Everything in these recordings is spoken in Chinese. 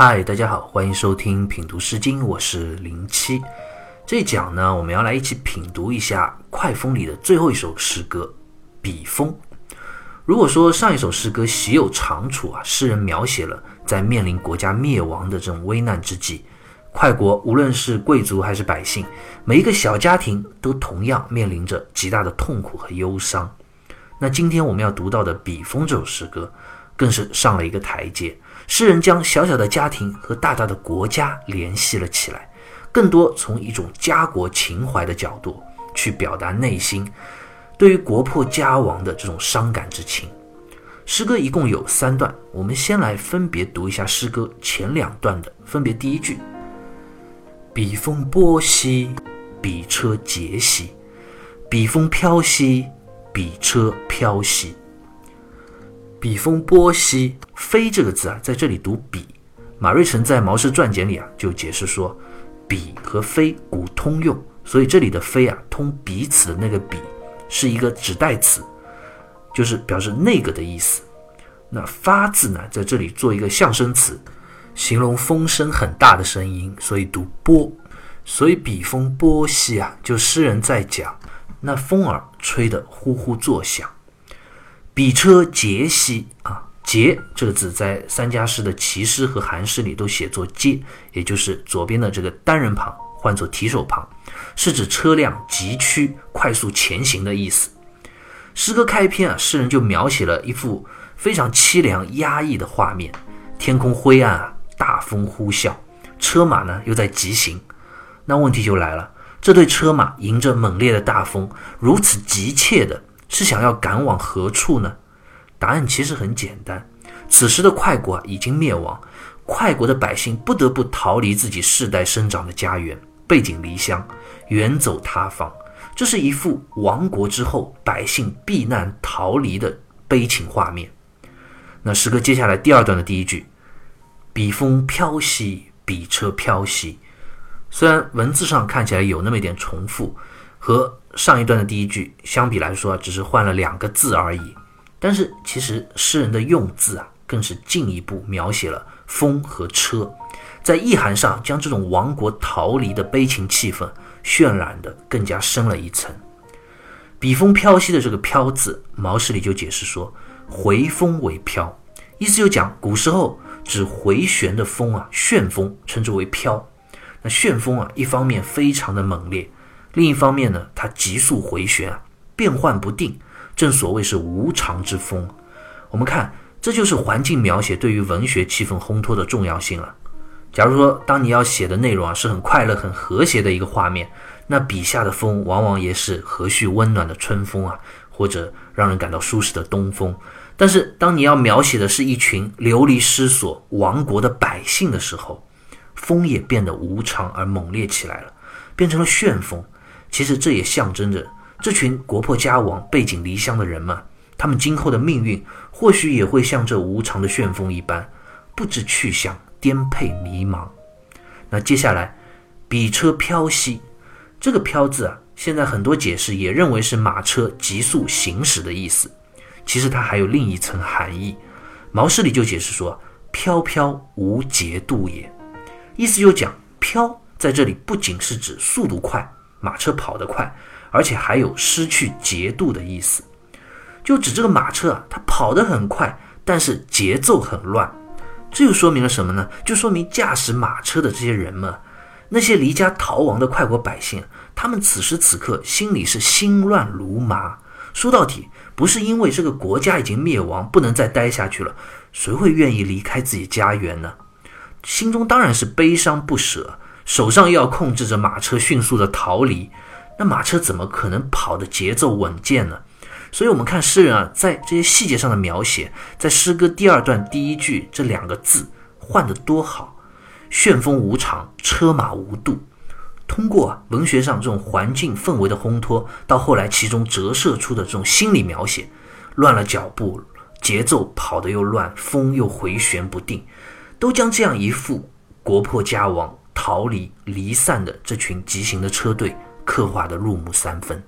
嗨，大家好，欢迎收听品读诗经，我是零七。这一讲呢，我们要来一起品读一下《快风》里的最后一首诗歌《笔锋》。如果说上一首诗歌喜有长处啊，诗人描写了在面临国家灭亡的这种危难之际，快国无论是贵族还是百姓，每一个小家庭都同样面临着极大的痛苦和忧伤。那今天我们要读到的《笔锋》这首诗歌，更是上了一个台阶。诗人将小小的家庭和大大的国家联系了起来，更多从一种家国情怀的角度去表达内心对于国破家亡的这种伤感之情。诗歌一共有三段，我们先来分别读一下诗歌前两段的，分别第一句：笔锋波兮，笔车节兮；笔锋飘兮，笔车飘兮。笔锋波兮，飞这个字啊，在这里读笔。马瑞辰在《毛氏传简》里啊，就解释说，笔和飞古通用，所以这里的飞啊，通彼此的那个笔，是一个指代词，就是表示那个的意思。那发字呢，在这里做一个象声词，形容风声很大的声音，所以读波。所以笔锋波兮啊，就诗人在讲那风儿吹得呼呼作响。比车节兮啊，节这个字在三家诗的齐诗和韩诗里都写作接，也就是左边的这个单人旁换作提手旁，是指车辆急趋、快速前行的意思。诗歌开篇啊，诗人就描写了一幅非常凄凉压抑的画面：天空灰暗啊，大风呼啸，车马呢又在急行。那问题就来了，这对车马迎着猛烈的大风，如此急切的。是想要赶往何处呢？答案其实很简单。此时的快国啊已经灭亡，快国的百姓不得不逃离自己世代生长的家园，背井离乡，远走他方。这是一幅亡国之后百姓避难逃离的悲情画面。那诗歌接下来第二段的第一句：“笔锋飘兮，笔车飘兮。”虽然文字上看起来有那么一点重复，和。上一段的第一句相比来说，只是换了两个字而已，但是其实诗人的用字啊，更是进一步描写了风和车，在意涵上将这种亡国逃离的悲情气氛渲染的更加深了一层。笔锋飘兮的这个“飘”字，毛诗里就解释说，回风为飘，意思就讲古时候指回旋的风啊，旋风称之为飘。那旋风啊，一方面非常的猛烈。另一方面呢，它急速回旋啊，变幻不定，正所谓是无常之风。我们看，这就是环境描写对于文学气氛烘托的重要性了。假如说，当你要写的内容啊是很快乐、很和谐的一个画面，那笔下的风往往也是和煦温暖的春风啊，或者让人感到舒适的东风。但是，当你要描写的是一群流离失所、亡国的百姓的时候，风也变得无常而猛烈起来了，变成了旋风。其实这也象征着这群国破家亡、背井离乡的人们，他们今后的命运或许也会像这无常的旋风一般，不知去向，颠沛迷茫。那接下来，笔车飘兮，这个“飘”字啊，现在很多解释也认为是马车急速行驶的意思。其实它还有另一层含义。毛诗里就解释说：“飘飘无节度也。”意思就讲“飘”在这里不仅是指速度快。马车跑得快，而且还有失去节度的意思，就指这个马车啊，它跑得很快，但是节奏很乱。这又说明了什么呢？就说明驾驶马车的这些人们，那些离家逃亡的快国百姓，他们此时此刻心里是心乱如麻。说到底，不是因为这个国家已经灭亡，不能再待下去了，谁会愿意离开自己家园呢？心中当然是悲伤不舍。手上又要控制着马车迅速的逃离，那马车怎么可能跑的节奏稳健呢？所以，我们看诗人啊，在这些细节上的描写，在诗歌第二段第一句这两个字换得多好，旋风无常，车马无度。通过文学上这种环境氛围的烘托，到后来其中折射出的这种心理描写，乱了脚步，节奏跑得又乱，风又回旋不定，都将这样一副国破家亡。逃离、离散的这群急行的车队，刻画的入木三分。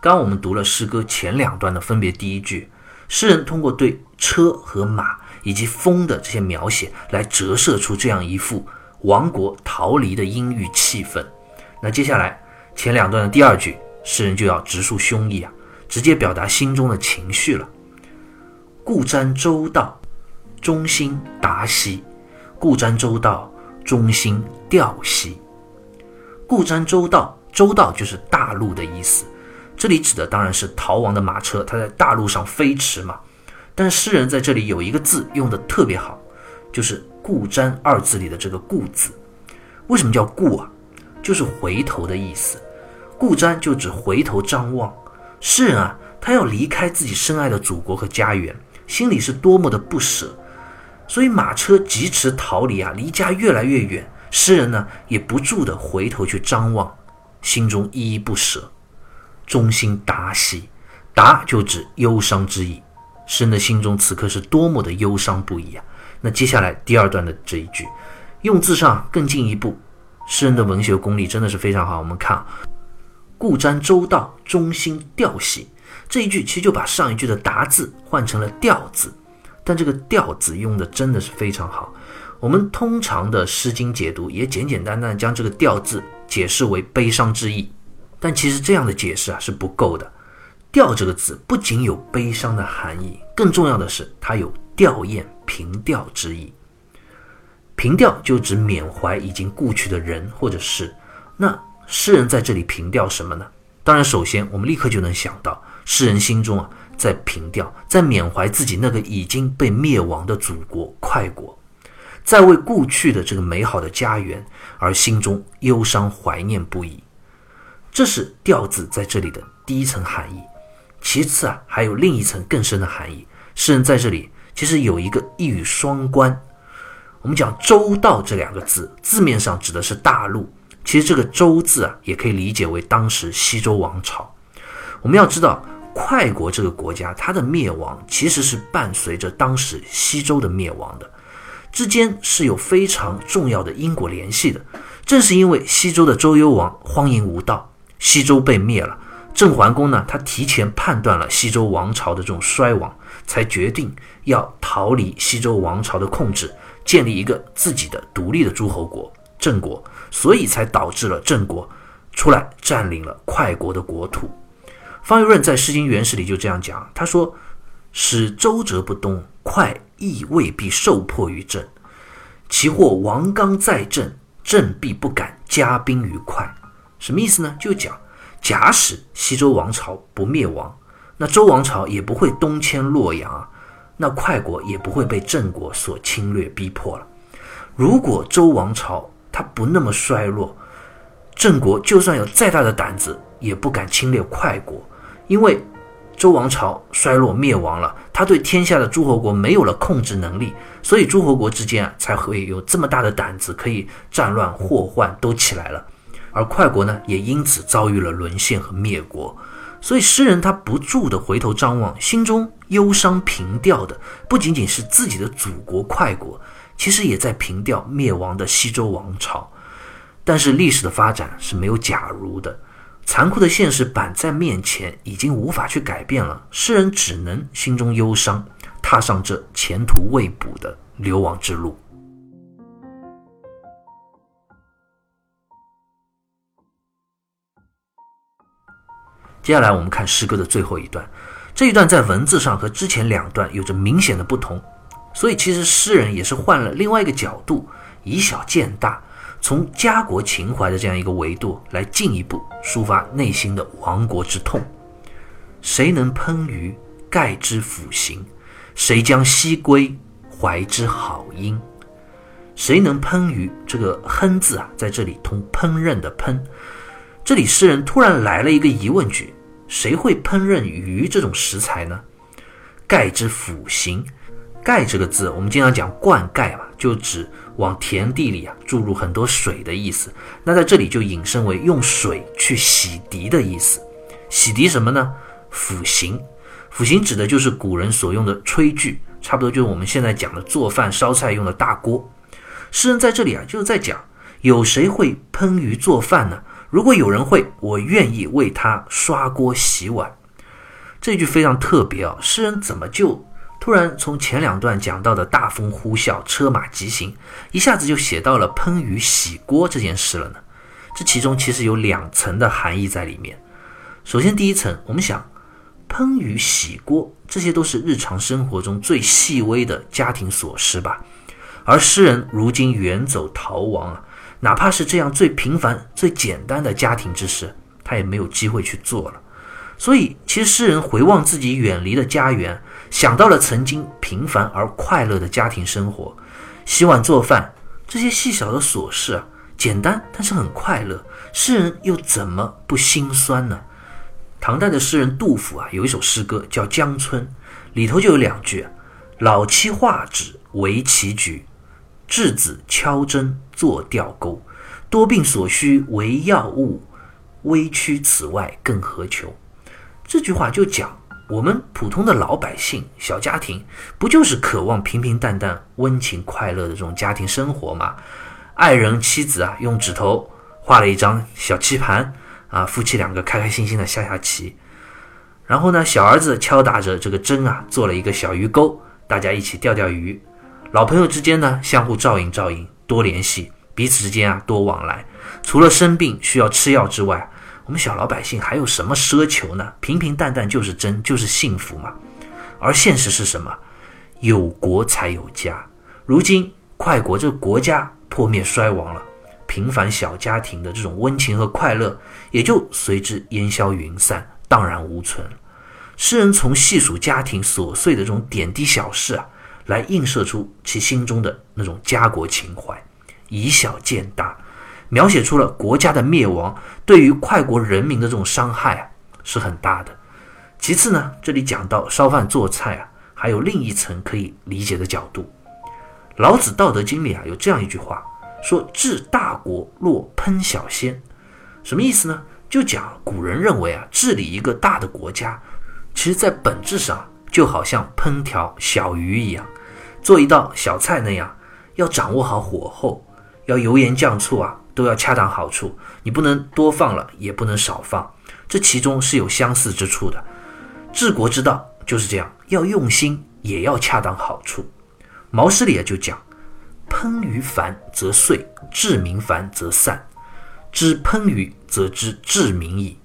刚我们读了诗歌前两段的分别第一句：“诗人通过对车和马以及风的这些描写，来折射出这样一幅亡国逃离的阴郁气氛。那接下来前两段的第二句，诗人就要直抒胸臆啊，直接表达心中的情绪了。故瞻周道，中心达兮；故瞻周道，中心调兮。故瞻周道，周道就是大陆的意思。这里指的当然是逃亡的马车，它在大陆上飞驰嘛。但诗人在这里有一个字用的特别好，就是“顾瞻”二字里的这个“顾”字。为什么叫“顾”啊？就是回头的意思。顾瞻就指回头张望。诗人啊，他要离开自己深爱的祖国和家园，心里是多么的不舍。所以马车疾驰逃离啊，离家越来越远，诗人呢也不住的回头去张望，心中依依不舍。中心达兮，达就指忧伤之意。诗人的心中此刻是多么的忧伤不已啊！那接下来第二段的这一句，用字上更进一步，诗人的文学功力真的是非常好。我们看“故瞻周道，中心调兮”这一句，其实就把上一句的“达”字换成了“调”字，但这个“调”字用的真的是非常好。我们通常的《诗经》解读也简简单单将这个“调”字解释为悲伤之意。但其实这样的解释啊是不够的。调这个字不仅有悲伤的含义，更重要的是它有吊唁、凭吊之意。凭吊就指缅怀已经故去的人或者事。那诗人在这里凭吊什么呢？当然，首先我们立刻就能想到，诗人心中啊在凭吊，在缅怀自己那个已经被灭亡的祖国快国，在为故去的这个美好的家园而心中忧伤怀念不已。这是“调”字在这里的第一层含义，其次啊，还有另一层更深的含义。诗人在这里其实有一个一语双关。我们讲“周道”这两个字，字面上指的是大陆，其实这个“周”字啊，也可以理解为当时西周王朝。我们要知道，快国这个国家，它的灭亡其实是伴随着当时西周的灭亡的，之间是有非常重要的因果联系的。正是因为西周的周幽王荒淫无道。西周被灭了，郑桓公呢？他提前判断了西周王朝的这种衰亡，才决定要逃离西周王朝的控制，建立一个自己的独立的诸侯国——郑国，所以才导致了郑国出来占领了快国的国土。方玉润在《诗经原始》里就这样讲，他说：“使周折不东，快亦未必受迫于郑。其或王刚在郑，郑必不敢加兵于快。”什么意思呢？就讲，假使西周王朝不灭亡，那周王朝也不会东迁洛阳啊，那快国也不会被郑国所侵略逼迫了。如果周王朝它不那么衰落，郑国就算有再大的胆子，也不敢侵略快国，因为周王朝衰落灭亡了，他对天下的诸侯国没有了控制能力，所以诸侯国之间啊才会有这么大的胆子，可以战乱祸患都起来了。而快国呢，也因此遭遇了沦陷和灭国。所以诗人他不住地回头张望，心中忧伤凭吊的不仅仅是自己的祖国快国，其实也在凭吊灭亡的西周王朝。但是历史的发展是没有假如的，残酷的现实摆在面前，已经无法去改变了。诗人只能心中忧伤，踏上这前途未卜的流亡之路。接下来我们看诗歌的最后一段，这一段在文字上和之前两段有着明显的不同，所以其实诗人也是换了另外一个角度，以小见大，从家国情怀的这样一个维度来进一步抒发内心的亡国之痛。谁能烹鱼盖之腐刑？谁将西归怀之好音？谁能烹鱼？这个烹字啊，在这里通烹饪的烹。这里诗人突然来了一个疑问句。谁会烹饪鱼这种食材呢？盖之腐行，盖这个字，我们经常讲灌溉嘛，就指往田地里啊注入很多水的意思。那在这里就引申为用水去洗涤的意思。洗涤什么呢？腐刑，腐刑指的就是古人所用的炊具，差不多就是我们现在讲的做饭烧菜用的大锅。诗人在这里啊，就是在讲，有谁会烹鱼做饭呢？如果有人会，我愿意为他刷锅洗碗。这句非常特别啊，诗人怎么就突然从前两段讲到的大风呼啸、车马疾行，一下子就写到了烹鱼洗锅这件事了呢？这其中其实有两层的含义在里面。首先，第一层，我们想，烹鱼洗锅，这些都是日常生活中最细微的家庭琐事吧。而诗人如今远走逃亡啊，哪怕是这样最平凡、最简单的家庭之事，他也没有机会去做了。所以，其实诗人回望自己远离的家园，想到了曾经平凡而快乐的家庭生活，洗碗做饭这些细小的琐事啊。简单，但是很快乐。诗人又怎么不心酸呢？唐代的诗人杜甫啊，有一首诗歌叫《江春》，里头就有两句：“老妻画纸为棋局，稚子敲针作钓钩。多病所需为药物，微躯此外更何求？”这句话就讲我们普通的老百姓、小家庭，不就是渴望平平淡淡、温情快乐的这种家庭生活吗？爱人妻子啊，用指头画了一张小棋盘啊，夫妻两个开开心心的下下棋。然后呢，小儿子敲打着这个针啊，做了一个小鱼钩，大家一起钓钓鱼。老朋友之间呢，相互照应照应，多联系，彼此之间啊多往来。除了生病需要吃药之外，我们小老百姓还有什么奢求呢？平平淡淡就是真，就是幸福嘛。而现实是什么？有国才有家。如今快国这个国家。破灭衰亡了，平凡小家庭的这种温情和快乐也就随之烟消云散，荡然无存。诗人从细数家庭琐碎的这种点滴小事啊，来映射出其心中的那种家国情怀，以小见大，描写出了国家的灭亡对于快国人民的这种伤害啊是很大的。其次呢，这里讲到烧饭做菜啊，还有另一层可以理解的角度。老子《道德经》里啊有这样一句话，说治大国若烹小鲜，什么意思呢？就讲古人认为啊，治理一个大的国家，其实在本质上就好像烹调小鱼一样，做一道小菜那样，要掌握好火候，要油盐酱醋啊都要恰当好处，你不能多放了，也不能少放，这其中是有相似之处的。治国之道就是这样，要用心，也要恰当好处。毛诗里也就讲：“烹鱼繁则碎，治民繁则散。知烹鱼，则知治民矣。”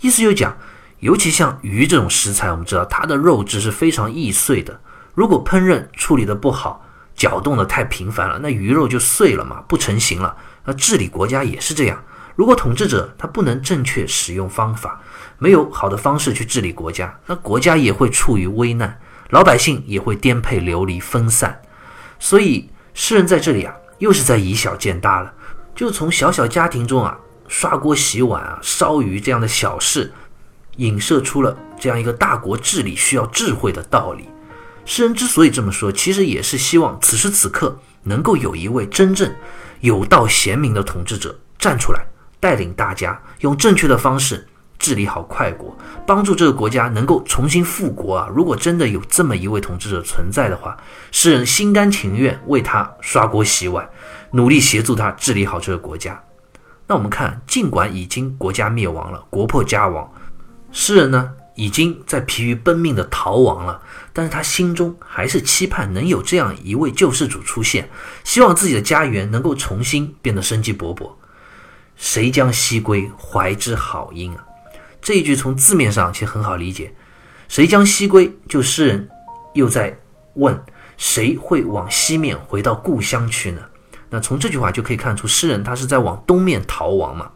意思就讲，尤其像鱼这种食材，我们知道它的肉质是非常易碎的。如果烹饪处理的不好，搅动的太频繁了，那鱼肉就碎了嘛，不成形了。那治理国家也是这样，如果统治者他不能正确使用方法，没有好的方式去治理国家，那国家也会处于危难，老百姓也会颠沛流离、分散。所以，诗人在这里啊，又是在以小见大了，就从小小家庭中啊，刷锅洗碗啊、烧鱼这样的小事，影射出了这样一个大国治理需要智慧的道理。诗人之所以这么说，其实也是希望此时此刻能够有一位真正有道贤明的统治者站出来，带领大家用正确的方式。治理好快国，帮助这个国家能够重新复国啊！如果真的有这么一位统治者存在的话，诗人心甘情愿为他刷锅洗碗，努力协助他治理好这个国家。那我们看，尽管已经国家灭亡了，国破家亡，诗人呢已经在疲于奔命的逃亡了，但是他心中还是期盼能有这样一位救世主出现，希望自己的家园能够重新变得生机勃勃。谁将西归，怀之好音啊！这一句从字面上其实很好理解，谁将西归？就诗人又在问，谁会往西面回到故乡去呢？那从这句话就可以看出，诗人他是在往东面逃亡嘛。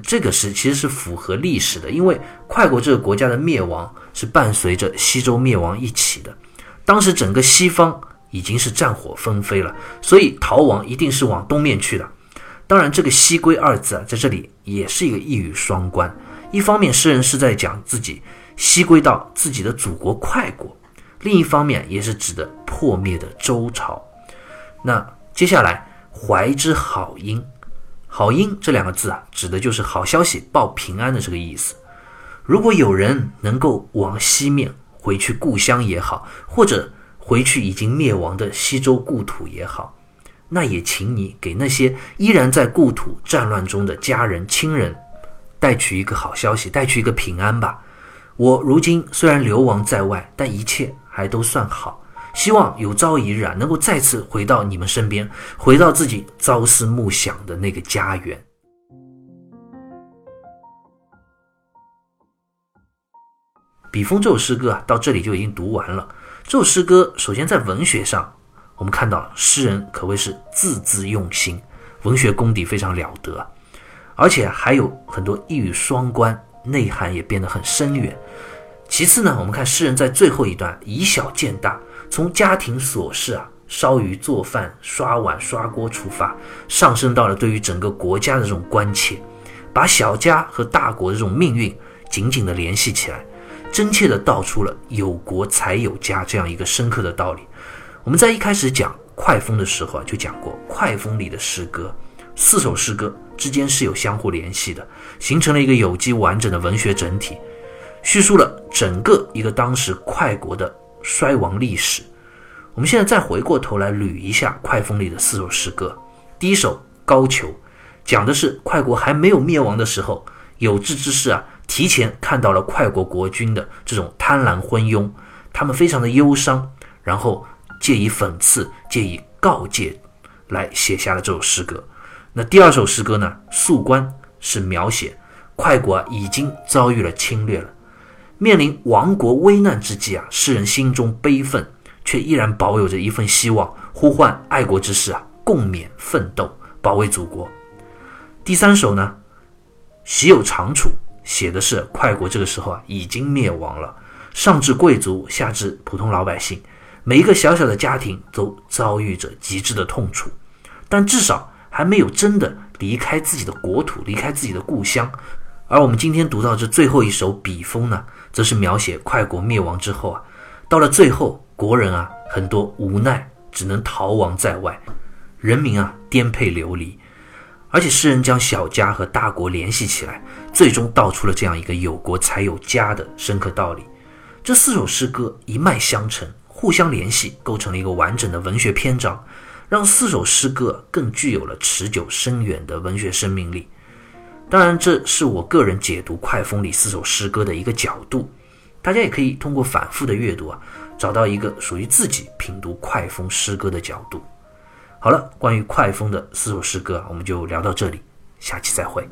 这个是其实是符合历史的，因为快国这个国家的灭亡是伴随着西周灭亡一起的。当时整个西方已经是战火纷飞了，所以逃亡一定是往东面去的。当然，这个“西归”二字啊，在这里也是一个一语双关。一方面，诗人是在讲自己西归到自己的祖国快国；另一方面，也是指的破灭的周朝。那接下来“怀之好音”，“好音”这两个字啊，指的就是好消息、报平安的这个意思。如果有人能够往西面回去故乡也好，或者回去已经灭亡的西周故土也好，那也请你给那些依然在故土战乱中的家人亲人。带去一个好消息，带去一个平安吧。我如今虽然流亡在外，但一切还都算好。希望有朝一日啊，能够再次回到你们身边，回到自己朝思暮想的那个家园。笔锋这首诗歌啊，到这里就已经读完了。这首诗歌首先在文学上，我们看到诗人可谓是字字用心，文学功底非常了得，而且还有很多一语双关，内涵也变得很深远。其次呢，我们看诗人在最后一段以小见大。从家庭琐事啊，烧鱼做饭、刷碗刷锅出发，上升到了对于整个国家的这种关切，把小家和大国的这种命运紧紧的联系起来，真切的道出了有国才有家这样一个深刻的道理。我们在一开始讲快风的时候啊，就讲过快风里的诗歌，四首诗歌之间是有相互联系的，形成了一个有机完整的文学整体，叙述了整个一个当时快国的。衰亡历史，我们现在再回过头来捋一下快风里的四首诗歌。第一首《高俅》，讲的是快国还没有灭亡的时候，有志之士啊，提前看到了快国国君的这种贪婪昏庸，他们非常的忧伤，然后借以讽刺，借以告诫，来写下了这首诗歌。那第二首诗歌呢，《宿关》，是描写快国啊已经遭遇了侵略了。面临亡国危难之际啊，诗人心中悲愤，却依然保有着一份希望，呼唤爱国之士啊共勉奋斗，保卫祖国。第三首呢，喜有长处，写的是快国这个时候啊已经灭亡了，上至贵族，下至普通老百姓，每一个小小的家庭都遭遇着极致的痛楚，但至少还没有真的离开自己的国土，离开自己的故乡。而我们今天读到这最后一首笔锋呢？则是描写快国灭亡之后啊，到了最后，国人啊很多无奈，只能逃亡在外，人民啊颠沛流离，而且诗人将小家和大国联系起来，最终道出了这样一个有国才有家的深刻道理。这四首诗歌一脉相承，互相联系，构成了一个完整的文学篇章，让四首诗歌更具有了持久深远的文学生命力。当然，这是我个人解读《快风》里四首诗歌的一个角度，大家也可以通过反复的阅读啊，找到一个属于自己品读《快风》诗歌的角度。好了，关于《快风》的四首诗歌，我们就聊到这里，下期再会。